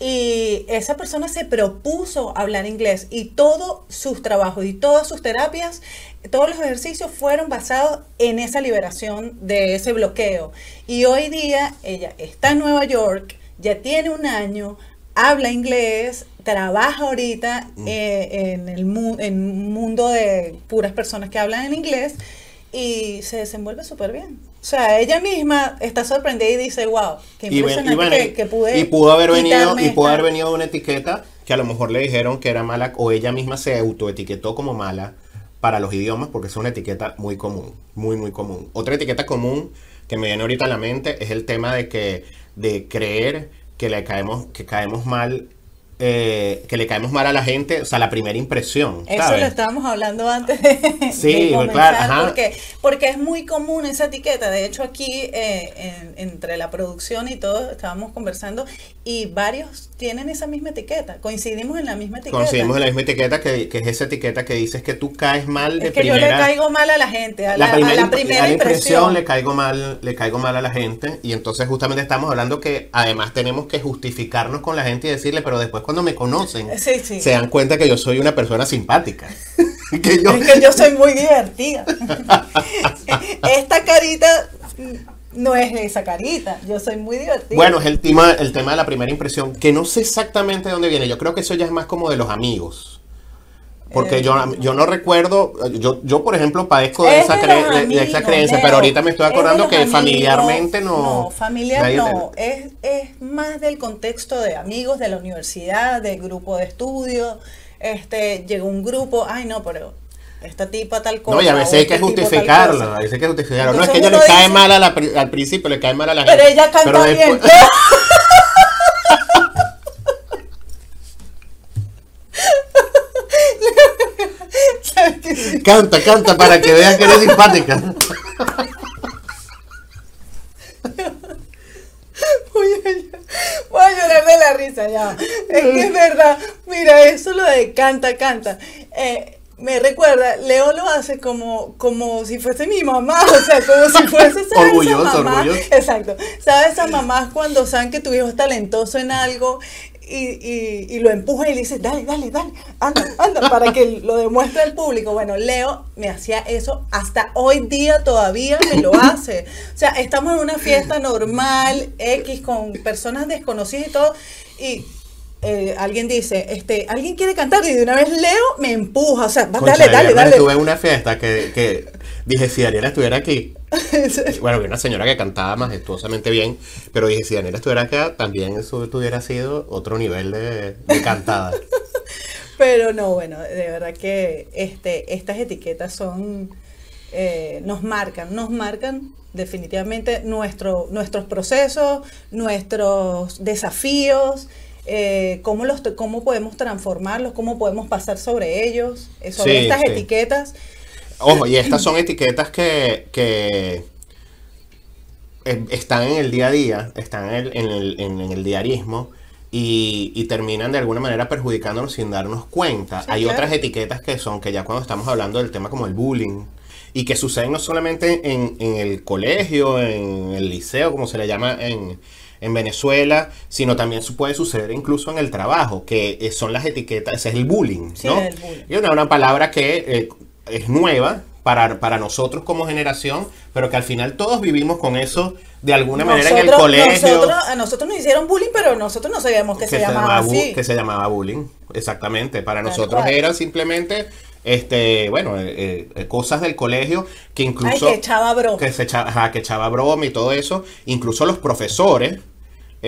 y esa persona se propuso hablar inglés y todos sus trabajos y todas sus terapias, todos los ejercicios fueron basados en esa liberación de ese bloqueo. Y hoy día ella está en Nueva York, ya tiene un año, habla inglés, trabaja ahorita Mm. eh, en, el mu- en un mundo de puras personas que hablan en inglés y se desenvuelve súper bien. O sea, ella misma está sorprendida y dice, wow, qué Y, impresionante y bueno, que, que pude y pudo haber venido y pudo haber venido de una etiqueta que a lo mejor le dijeron que era mala o ella misma se autoetiquetó como mala para los idiomas porque es una etiqueta muy común, muy muy común. Otra etiqueta común que me viene ahorita a la mente es el tema de que de creer que le caemos que caemos mal eh, que le caemos mal a la gente, o sea, la primera impresión, Eso lo estábamos hablando antes de, Sí, de comenzar, claro, ajá. porque, porque es muy común esa etiqueta. De hecho, aquí eh, en- entre la producción y todo estábamos conversando y varios tienen esa misma etiqueta. Coincidimos en la misma etiqueta. Coincidimos en la misma etiqueta que, que es esa etiqueta que dices que tú caes mal de es que yo le caigo mal a la gente, a la, la a primera, la primera a la impresión. le caigo mal le caigo mal a la gente y entonces justamente estamos hablando que además tenemos que justificarnos con la gente y decirle pero después cuando me conocen Sí, sí. se dan cuenta que yo soy una persona simpática que yo Es que yo soy muy divertida. Esta carita no es esa carita. Yo soy muy divertida. bueno es el tema el tema de la primera impresión que no sé exactamente de dónde viene yo creo que eso ya es más como de los amigos porque Eh, yo, yo no recuerdo, yo, yo por ejemplo padezco de Es esa, de cre- de- esa creencia, Leo. pero ahorita me estoy acordando que amigos. familiarmente no. No, familiar no. Es, es más del contexto de amigos de la universidad, del grupo de estudio. Este, llegó un grupo, ay no, pero esta tipa tal cosa. No, y a veces hay que este cosa. a veces hay que justificarlo. no, es Entonces que ella le cae dice- mal a la pri- al principio, le cae mal a la Pero gente. ella canta pero bien. canta, canta para que vean que eres simpática. Voy a, voy a llorar de la risa ya. Es que es verdad. Mira, eso lo de canta, canta. Eh, me recuerda, Leo lo hace como, como si fuese mi mamá, o sea, como si fuese ¿sabes? Orgulloso, esa mamá, orgulloso. Exacto. ¿Sabes esas mamás cuando saben que tu hijo es talentoso en algo y, y, y lo empujan y le dicen, dale, dale, dale, anda, anda, para que lo demuestre al público? Bueno, Leo me hacía eso, hasta hoy día todavía me lo hace. O sea, estamos en una fiesta normal, X, con personas desconocidas y todo, y eh, alguien dice, este, alguien quiere cantar y de una vez Leo me empuja, o sea, Concha, dale, dale, dale. Estuve en una fiesta que, que dije, si Daniela estuviera aquí, bueno, había una señora que cantaba majestuosamente bien, pero dije, si Daniela estuviera acá, también eso tuviera sido otro nivel de, de cantada. Pero no, bueno, de verdad que este, estas etiquetas son, eh, nos marcan, nos marcan definitivamente nuestro, nuestros procesos, nuestros desafíos, eh, cómo, los, cómo podemos transformarlos, cómo podemos pasar sobre ellos, eh, sobre Sí, estas sí. etiquetas. Ojo, y estas son etiquetas que, que eh, están en el día a día, están en el, en el, en- en el diarismo y, y terminan de alguna manera perjudicándonos sin darnos cuenta. Sí, Hay claro. otras etiquetas que son que ya cuando estamos hablando del tema como el bullying y que suceden no solamente en, en el colegio, en el liceo, como se le llama en, en Venezuela, sino también puede suceder incluso en el trabajo, que eh, son las etiquetas, ese es el bullying, Sí, ¿no? el bullying. Y una, una palabra que eh, es nueva para, para nosotros como generación, pero que al final todos vivimos con eso de alguna manera en el colegio. nosotros- a nosotros nos hicieron bullying, pero nosotros no sabíamos que, se, llamaba bu- así. que se llamaba bullying, exactamente. Para nosotros era simplemente, este, bueno, eh, eh, cosas del colegio que incluso Ay, que echaba broma. que se echaba, ajá, que echaba broma y todo eso. Incluso los profesores,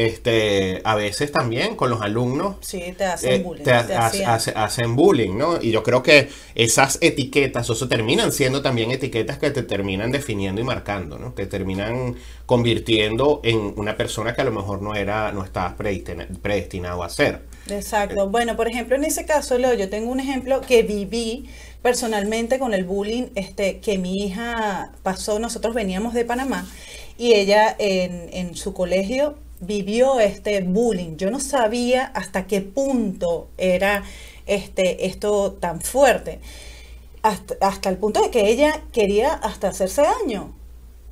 este, a veces también con los alumnos. Sí, te hacen eh, bullying. te te hace- hace- hacen bullying, ¿no? Y yo creo que esas etiquetas, eso terminan siendo también etiquetas que te terminan definiendo y marcando, ¿no? Te terminan convirtiendo en una persona que a lo mejor no era, no estabas predestina- predestinado a ser. Exacto. Bueno, por ejemplo, en ese caso, Leo, yo tengo un ejemplo que viví personalmente con el bullying este, que mi hija pasó. Nosotros veníamos de Panamá y ella en, en su colegio vivió este bullying. Yo no sabía hasta qué punto era este, esto tan fuerte. Hasta, hasta el punto de que ella quería hasta hacerse daño.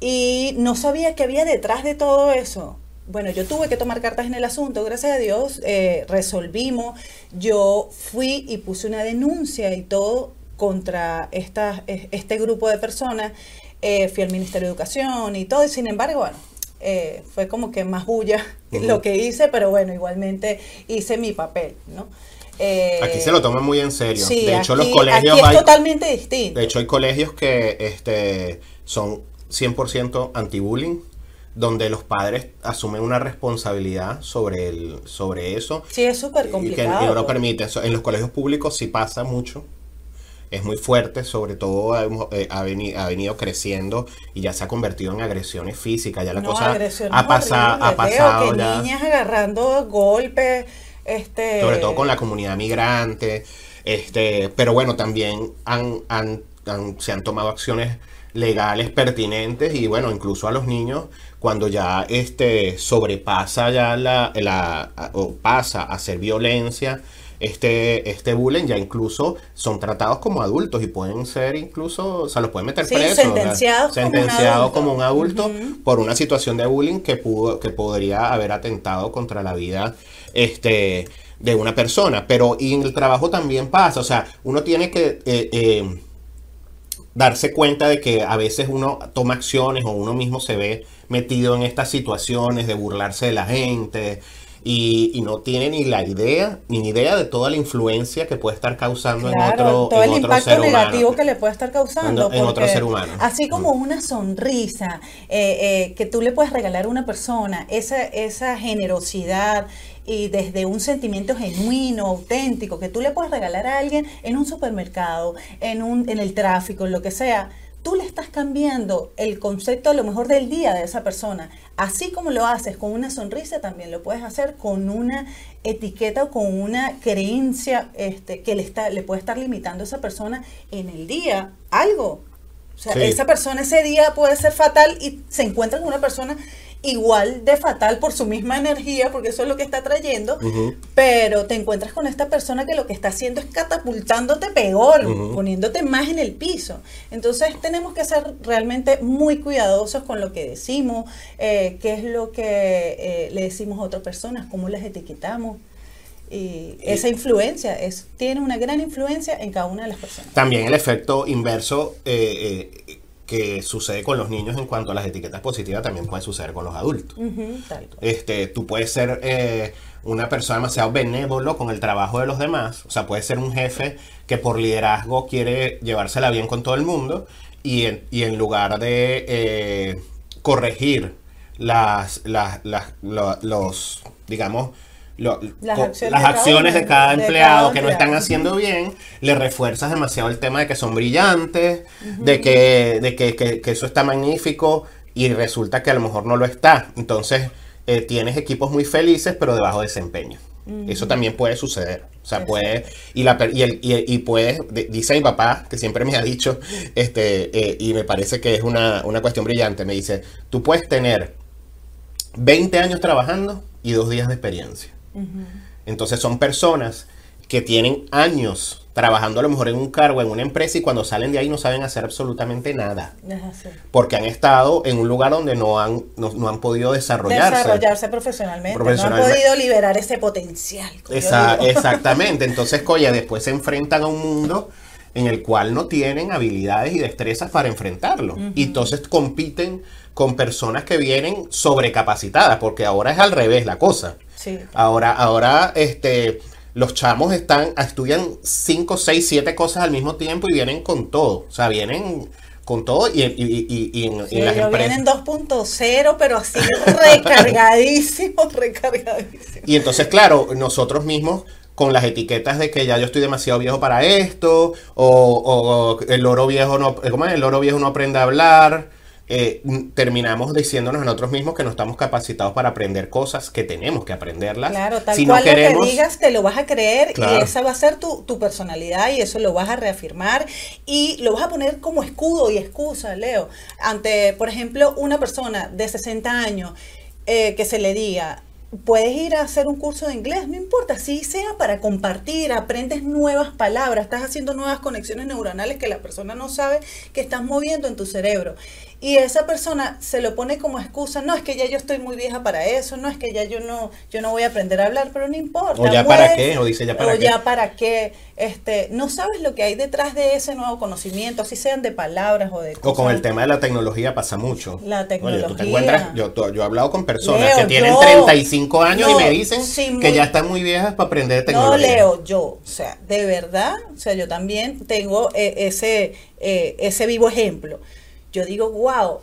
Y no sabía qué había detrás de todo eso. Bueno, yo tuve que tomar cartas en el asunto, gracias a Dios, eh, resolvimos. Yo fui y puse una denuncia y todo contra este grupo de personas. Eh, fui al Ministerio de Educación y todo, y sin embargo, bueno, eh, fue como que más bulla lo que hice, pero bueno, igualmente hice mi papel, ¿no? Eh, Aquí se lo toman muy en serio. Sí, de hecho, aquí, los colegios aquí es hay, totalmente distinto. de hecho, hay colegios que este, son 100% anti-bullying, donde los padres asumen una responsabilidad sobre, el, sobre eso. sí, es súper Y que, complicado. que no pues. permiten. En los colegios públicos sí pasa mucho. Es muy fuerte, sobre todo hemos- eh, ha, veni- ha venido creciendo y ya se ha convertido en agresiones físicas. Ya la No, cosa ha, pasa- horribles, ha pasado que ya. niñas agarrando golpes, este... sobre todo con la comunidad migrante. Este, pero bueno, también han, han- han- se han tomado acciones legales pertinentes y bueno, incluso a los niños cuando ya este sobrepasa ya la, la o pasa a ser violencia este, este bullying ya incluso son tratados como adultos y pueden ser incluso, o sea, los pueden meter Sí, presos. sentenciados como un adulto. como un adulto Ujú. por una situación de bullying que pudo, que podría haber atentado contra la vida este, de una persona. Pero y en el trabajo también pasa. O sea, uno tiene que eh, eh, darse cuenta de que a veces uno toma acciones o uno mismo se ve metido en estas situaciones de burlarse de la gente. Y, y no tiene ni la idea, ni idea de toda la influencia que puede estar causando Claro, en otro, todo en el otro impacto ser humano. negativo que le puede estar causando. En- en otro ser humano. Así como una sonrisa eh, eh, que tú le puedes regalar a una persona, esa, esa generosidad y desde un sentimiento genuino, auténtico, que tú le puedes regalar a alguien en un supermercado, en, un, en el tráfico, en lo que sea. Tú le estás cambiando el concepto a lo mejor del día de esa persona. Así como lo haces con una sonrisa, también lo puedes hacer con una etiqueta o con una creencia este, que le, está, le puede estar limitando a esa persona en el día algo. O sea, Sí. esa persona ese día puede ser fatal y se encuentra con una persona igual de fatal por su misma energía, porque eso es lo que está trayendo, pero te encuentras con esta persona que lo que está haciendo es catapultándote peor, poniéndote más en el piso. Entonces tenemos que ser realmente muy cuidadosos con lo que decimos, eh, qué es lo que eh, le decimos a otras personas, cómo las etiquetamos. Y esa influencia es, tiene una gran influencia en cada una de las personas. También el efecto inverso eh, eh, que sucede con los niños en cuanto a las etiquetas positivas también puede suceder con los adultos. Tal. Este, tú puedes ser eh, una persona demasiado benévolo con el trabajo de los demás. O sea, puedes ser un jefe que por liderazgo quiere llevársela bien con todo el mundo y en, y en lugar de eh, corregir las, las, las- lo- los, digamos, lo- Las acciones las de cada acciones uno, de cada de empleado cada que no están haciendo bien, le refuerzas demasiado el tema de que son brillantes, de, que, de que, que- que eso está magnífico y resulta que a lo mejor no lo está. Entonces eh, tienes equipos muy felices pero de bajo desempeño. Eso también puede suceder. O sea, puede, y, la, y, el, y, y puede, de- dice mi papá, que siempre me ha dicho, este, eh, y me parece que es una, una cuestión brillante, me dice, tú puedes tener 20 años trabajando y dos días de experiencia. Entonces son personas que tienen años trabajando a lo mejor en un cargo, en una empresa, y cuando salen de ahí no saben hacer absolutamente nada. Porque han estado en un lugar donde no han, no, no han podido desarrollarse. Desarrollarse profesionalmente. Profesionalmente. No han podido liberar ese potencial. Esa- exactamente. Entonces, coya, después se enfrentan a un mundo en el cual no tienen habilidades y destrezas para enfrentarlo. Y entonces compiten con personas que vienen sobrecapacitadas, porque ahora es al revés la cosa. Sí. Ahora, ahora, este, los chamos están, estudian 5, 6, 7 cosas al mismo tiempo y vienen con todo. O sea, vienen con todo y, y, y- y en, Sí, en las empresas. vienen 2.0, pero así recargadísimos, recargadísimos. Y entonces, claro, nosotros mismos con las etiquetas de que ya yo estoy demasiado viejo para esto, o, o el loro viejo no, ¿cómo es? El loro viejo no aprende a hablar, eh, terminamos diciéndonos a nosotros mismos que no estamos capacitados para aprender cosas que tenemos que aprenderlas. Claro, tal si no cual queremos, lo que digas te lo vas a creer Claro. y esa va a ser tu, tu personalidad y eso lo vas a reafirmar y lo vas a poner como escudo y excusa, Leo, ante, por ejemplo, una persona de 60 años eh, que se le diga, puedes ir a hacer un curso de inglés, no importa, si sea para compartir, aprendes nuevas palabras, estás haciendo nuevas conexiones neuronales que la persona no sabe que estás moviendo en tu cerebro. Y esa persona se lo pone como excusa, no, es que ya yo estoy muy vieja para eso, no, es que ya yo no, yo no voy a aprender a hablar, pero no importa. O ya para qué, o dice ya para o qué. ya para qué. Este, no sabes lo que hay detrás de ese nuevo conocimiento, así sean de palabras o de o con cosas. el tema de la tecnología pasa mucho. La Oye, tú te tecnología. encuentras, yo, he hablado con personas Leo, que tienen yo- 35 años no, y me dicen sí, que ya están muy viejas para aprender No, tecnología. Leo, yo, o sea, de verdad, o sea, yo también tengo eh, ese, eh, ese vivo ejemplo. Yo digo, wow,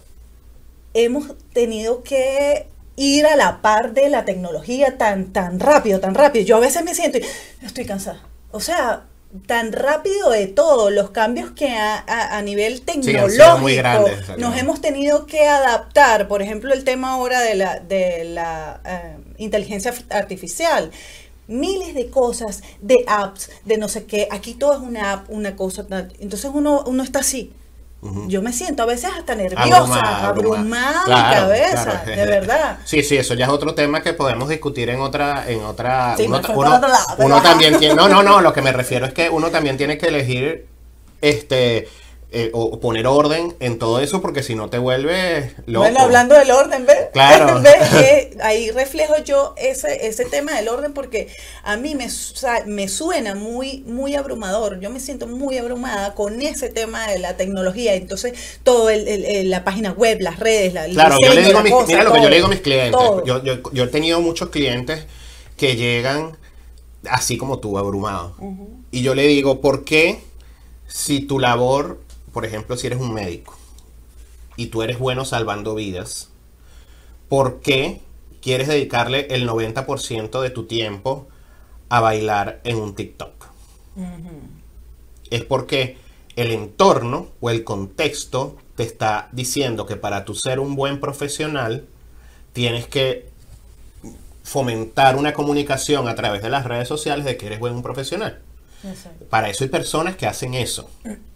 hemos tenido que ir a la par de la tecnología tan, tan rápido, tan rápido. Yo a veces me siento y estoy cansada. O sea, tan rápido de todo, los cambios que a, a- a nivel tecnológico muy grandes, nos no. hemos tenido que adaptar. Por ejemplo, el tema ahora de la, de la eh, inteligencia artificial. Miles de cosas, de apps, de no sé qué. Aquí todo es una app, una cosa. Entonces uno, uno está así. Yo me siento a veces hasta nerviosa, Abrumada, abrumada, mi cabeza, claro. de verdad. Sí, sí, eso ya es otro tema que podemos discutir en otra, en otra. Sí, uno, otro lado, uno también tiene, no, no, no, lo que me refiero es que uno también tiene que elegir, este, eh, o poner orden en todo eso, porque si no te vuelves loco. Bueno, hablando del orden, ¿ves? Claro. ¿Ves? Eh, ahí reflejo yo ese, ese tema del orden porque a mí me, me suena muy, muy abrumador. Yo me siento muy abrumada con ese tema de la tecnología. Entonces, todo el, el- el- la página web, las redes, la, Claro, yo le digo a mis, cosa, mira lo que yo le digo a mis clientes. Yo, yo, yo he tenido muchos clientes que llegan así como tú, abrumados. Y yo le digo, ¿por qué si tu labor, por ejemplo, si eres un médico y tú eres bueno salvando vidas, ¿por qué quieres dedicarle el 90% de tu tiempo a bailar en un TikTok? Es porque el entorno o el contexto te está diciendo que para tú ser un buen profesional tienes que fomentar una comunicación a través de las redes sociales de que eres buen profesional. Exacto. Para eso hay personas que hacen eso.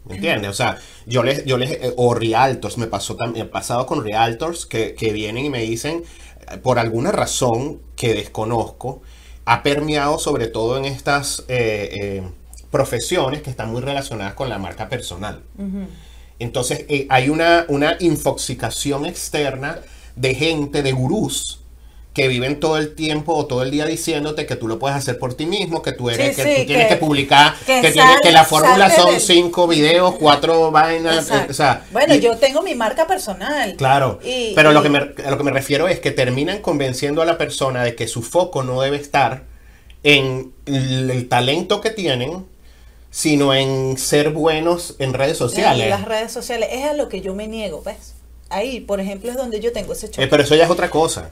¿Me entiendes? O sea, yo les, yo les, eh, o realtors, me pasó también, pasado con realtors que, que vienen y me dicen, eh, por alguna razón que desconozco, ha permeado sobre todo en estas eh, eh, profesiones que están muy relacionadas con la marca personal. Entonces, eh, hay una, una infoxicación externa de gente, de gurús, que viven todo el tiempo o todo el día diciéndote que tú lo puedes hacer por ti mismo, que tú eres, Sí, que sí, tú tienes que- que, publicar, que que, tienes, sal- que la fórmula son del- cinco videos, cuatro vainas, eh, o sea, bueno, y- yo tengo mi marca personal. Claro, Y- pero lo que me, a lo que me refiero es que terminan convenciendo a la persona de que su foco no debe estar en el, el talento que tienen, sino en ser buenos en redes sociales. En las redes sociales. Es a lo que yo me niego, ¿ves? Ahí, por ejemplo, es donde yo tengo ese choque. Eh, pero eso ya es otra cosa.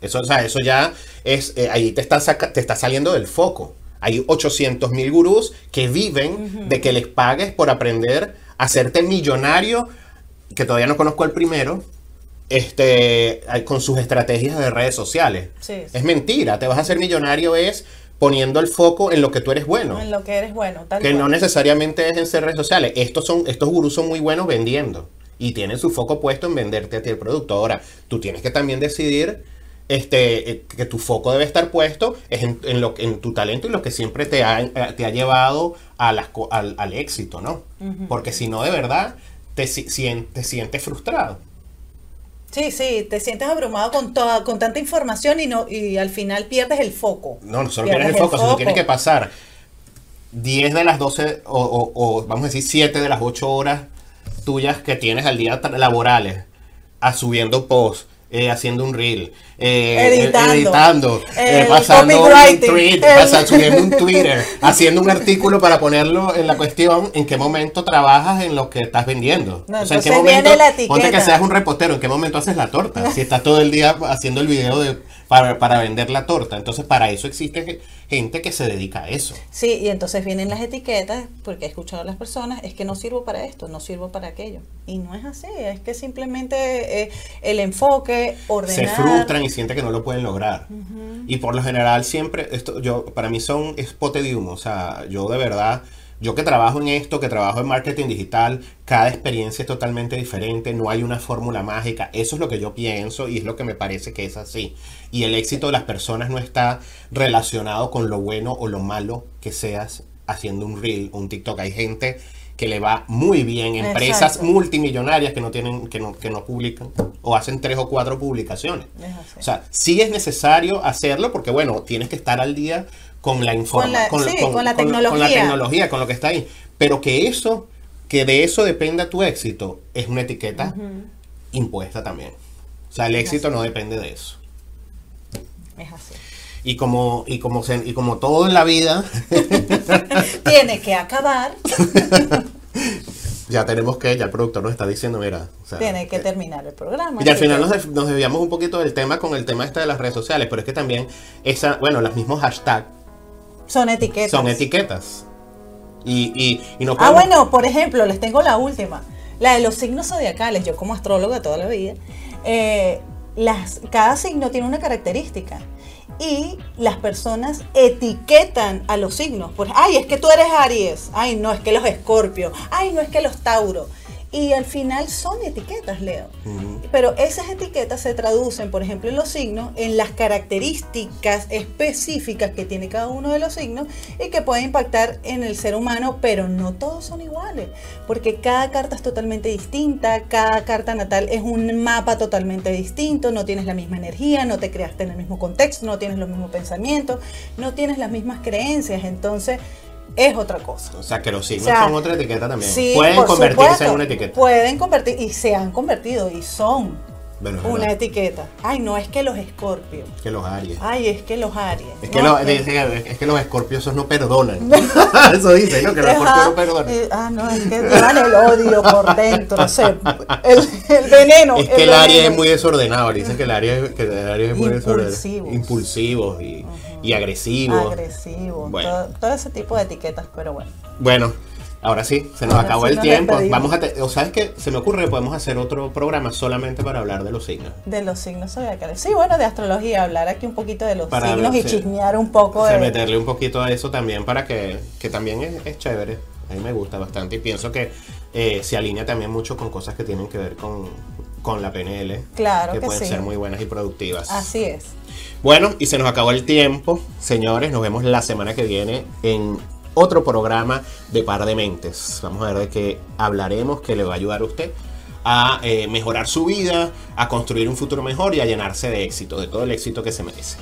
Eso, o sea, eso ya es, eh, ahí te está, saca- te está saliendo del foco. Hay 800 mil gurús que viven de que les pagues por aprender a hacerte millonario, que todavía no conozco el primero, este, con sus estrategias de redes sociales. Sí, sí. Es mentira, te vas a hacer millonario es poniendo el foco en lo que tú eres bueno. En lo que eres bueno, tal Que cual. no necesariamente es en ser redes sociales. Estos, son, estos gurús son muy buenos vendiendo. Y tienen su foco puesto en venderte a ti el producto. Ahora, tú tienes que también decidir este, eh, que tu foco debe estar puesto es en, en lo, en tu talento y lo que siempre te ha, eh, te ha llevado a las al, al éxito, ¿no? Porque si no, de verdad, te, si- te sientes frustrado. Sí, sí, te sientes abrumado con toda, con tanta información y no y al final pierdes el foco. No, no solo Pierdes el foco, sino tienes que pasar 10 de las 12 o, o- o, vamos a decir 7 de las 8 horas tuyas que tienes al día laborales a subiendo posts, eh, haciendo un reel, eh, Editando. eh, editando, eh, pasando un tweet, El- pasa- subiendo un Twitter, haciendo un artículo para ponerlo en la cuestión en qué momento trabajas en lo que estás vendiendo. No, o sea, en qué momento, ponte que seas un repostero, en qué momento haces la torta, si estás todo el día haciendo el video de, para, para vender la torta. Entonces, para eso existe ge- gente que se dedica a eso. Sí, y entonces vienen las etiquetas, porque he escuchado a las personas, es que no sirvo para esto, no sirvo para aquello. Y no es así, es que simplemente eh, el enfoque, ordenar. se frustran y sienten que no lo pueden lograr. Y por lo general siempre, esto yo para mí son es pote de humo, o sea, yo de verdad, yo que trabajo en esto, que trabajo en marketing digital, cada experiencia es totalmente diferente, no hay una fórmula mágica, eso es lo que yo pienso y es lo que me parece que es así. Y el éxito de las personas no está relacionado con lo bueno o lo malo que seas haciendo un reel o un TikTok. Hay gente que le va muy bien, empresas Exacto. multimillonarias que no tienen, que no, que no publican o hacen tres o cuatro publicaciones. O sea, sí es necesario hacerlo porque, bueno, tienes que estar al día con la Con información, sí, con la con la tecnología. tecnología, con lo que está ahí. Pero que eso, que de eso dependa tu éxito, es una etiqueta impuesta también. O sea, el éxito no depende de eso. Es así. Y como, y como, se- y como todo en la vida, Tiene que acabar, ya tenemos que, ya el productor nos está diciendo, mira, o sea, tiene que eh, terminar el programa. Y al final nos, nos desviamos un poquito del tema con el tema este de las redes sociales, pero es que también esa, bueno, los mismos hashtags son etiquetas. son etiquetas. Y, y, y no Ah, podemos- bueno, por ejemplo, les tengo la última. La de los signos zodiacales. Yo como astróloga toda la vida, eh, las, cada signo tiene una característica. Y las personas etiquetan a los signos. Pues, ay, es que tú eres Aries. Ay, no, es que los Escorpio. Ay, no, es que los Tauro. Y al final son etiquetas, Leo. Pero esas etiquetas se traducen, por ejemplo, en los signos, en las características específicas que tiene cada uno de los signos y que puede impactar en el ser humano, pero no todos son iguales, porque cada carta es totalmente distinta, cada carta natal es un mapa totalmente distinto, no tienes la misma energía, no te creaste en el mismo contexto, no tienes los mismos pensamientos, no tienes las mismas creencias, entonces es otra cosa. O sea, que los signos O sea, son otra etiqueta también. Sí, Pueden convertirse supuesto, en una etiqueta. Pueden convertir y se han convertido y son Bueno, una etiqueta. Ay, no es que los escorpios. que los Aries. Ay, es que los Aries. Es que, No, los, es que los escorpios esos no perdonan. Eso dice, ¿no? Que los escorpios no perdonan. eh, ah, no, es que llevan el odio por dentro, no sé, el, el veneno. Es que el Aries veneno. es muy desordenado. Dicen que el Aries, que el Aries es muy desordenado. Impulsivos. Impulsivos y, y agresivo, Bueno. todo, todo ese tipo de etiquetas, pero bueno. Bueno, ahora sí, se nos Ahora acabó sí el nos tiempo. despedimos. Vamos a te- o sabes que se me ocurre que podemos hacer otro programa solamente para hablar de los signos. De los signos zodiacales. Sí, bueno, de astrología, hablar aquí un poquito de los Para signos y sí. chismear un poco O sea, de. meterle un poquito a eso también para que, que también es, es chévere. A mí me gusta bastante y pienso que eh, se alinea también mucho con cosas que tienen que ver con, con la PNL. Claro que que pueden sí. ser muy buenas y productivas. Así es. Bueno, y se nos acabó el tiempo, señores. Nos vemos la semana que viene en otro programa de Par de Mentes. Vamos a ver de qué hablaremos que le va a ayudar a usted a eh, mejorar su vida, a construir un futuro mejor y a llenarse de éxito, de todo el éxito que se merece.